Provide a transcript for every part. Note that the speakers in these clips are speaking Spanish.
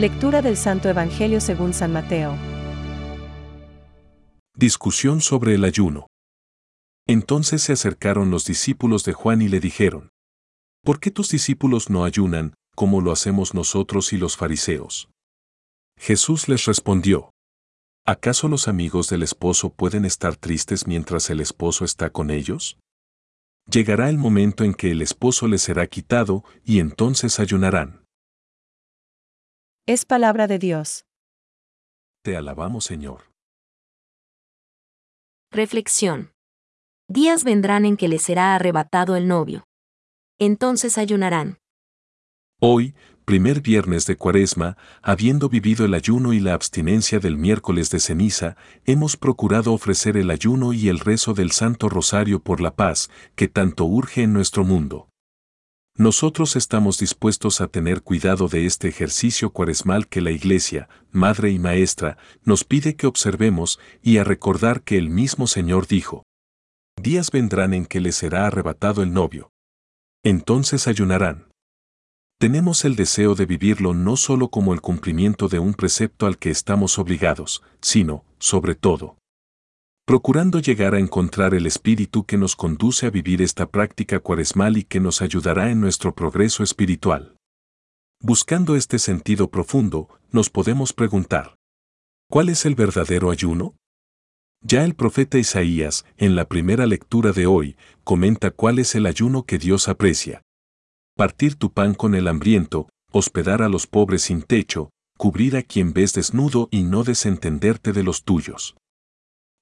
Lectura del Santo Evangelio según San Mateo. Discusión sobre el ayuno. Entonces se acercaron los discípulos de Juan y le dijeron, ¿Por qué tus discípulos no ayunan, como lo hacemos nosotros y los fariseos? Jesús les respondió, ¿acaso los amigos del esposo pueden estar tristes mientras el esposo está con ellos? Llegará el momento en que el esposo les será quitado y entonces ayunarán. Es palabra de Dios. Te alabamos, Señor. Reflexión. Días vendrán en que les será arrebatado el novio. Entonces ayunarán. Hoy, primer viernes de Cuaresma, habiendo vivido el ayuno y la abstinencia del miércoles de ceniza, hemos procurado ofrecer el ayuno y el rezo del Santo Rosario por la paz, que tanto urge en nuestro mundo. Nosotros estamos dispuestos a tener cuidado de este ejercicio cuaresmal que la Iglesia, Madre y Maestra, nos pide que observemos y a recordar que el mismo Señor dijo, Días vendrán en que les será arrebatado el novio. Entonces ayunarán. Tenemos el deseo de vivirlo no solo como el cumplimiento de un precepto al que estamos obligados, sino, sobre todo, procurando llegar a encontrar el espíritu que nos conduce a vivir esta práctica cuaresmal y que nos ayudará en nuestro progreso espiritual. Buscando este sentido profundo, nos podemos preguntar, ¿cuál es el verdadero ayuno? Ya el profeta Isaías, en la primera lectura de hoy, comenta cuál es el ayuno que Dios aprecia. Partir tu pan con el hambriento, hospedar a los pobres sin techo, cubrir a quien ves desnudo y no desentenderte de los tuyos.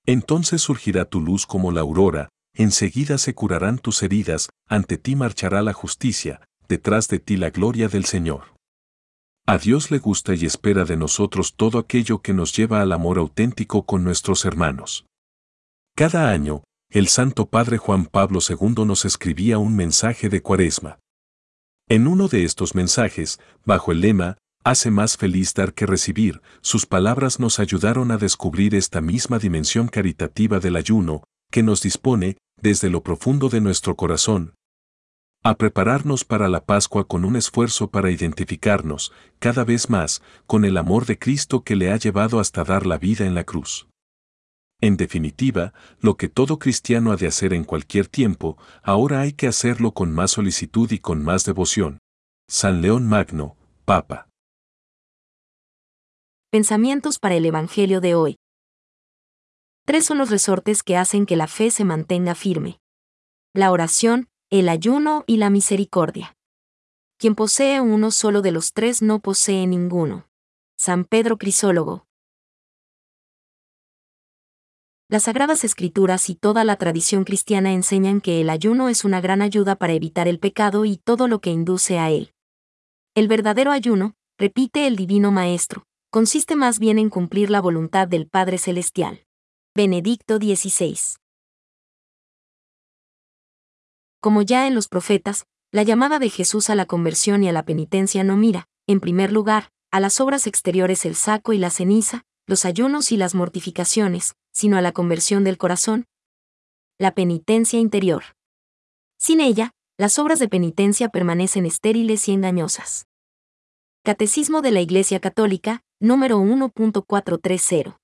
Entonces surgirá tu luz como la aurora, enseguida se curarán tus heridas, ante ti marchará la justicia, detrás de ti la gloria del Señor. A Dios le gusta y espera de nosotros todo aquello que nos lleva al amor auténtico con nuestros hermanos. Cada año, el Santo Padre Juan Pablo II nos escribía un mensaje de cuaresma. En uno de estos mensajes, bajo el lema, hace más feliz dar que recibir, sus palabras nos ayudaron a descubrir esta misma dimensión caritativa del ayuno, que nos dispone, desde lo profundo de nuestro corazón, a prepararnos para la Pascua con un esfuerzo para identificarnos, cada vez más, con el amor de Cristo que le ha llevado hasta dar la vida en la cruz. En definitiva, lo que todo cristiano ha de hacer en cualquier tiempo, ahora hay que hacerlo con más solicitud y con más devoción. San León Magno, Papa. Pensamientos para el Evangelio de hoy. Tres son los resortes que hacen que la fe se mantenga firme. La oración, el ayuno y la misericordia. Quien posee uno solo de los tres no posee ninguno. San Pedro Crisólogo. Las Sagradas Escrituras y toda la tradición cristiana enseñan que el ayuno es una gran ayuda para evitar el pecado y todo lo que induce a él. El verdadero ayuno, repite el Divino Maestro, consiste más bien en cumplir la voluntad del Padre Celestial. Benedicto XVI. Como ya en los profetas, la llamada de Jesús a la conversión y a la penitencia no mira, en primer lugar, a las obras exteriores el saco y la ceniza, los ayunos y las mortificaciones, sino a la conversión del corazón, la penitencia interior. Sin ella, las obras de penitencia permanecen estériles y engañosas. Catecismo de la Iglesia Católica, número 1.430.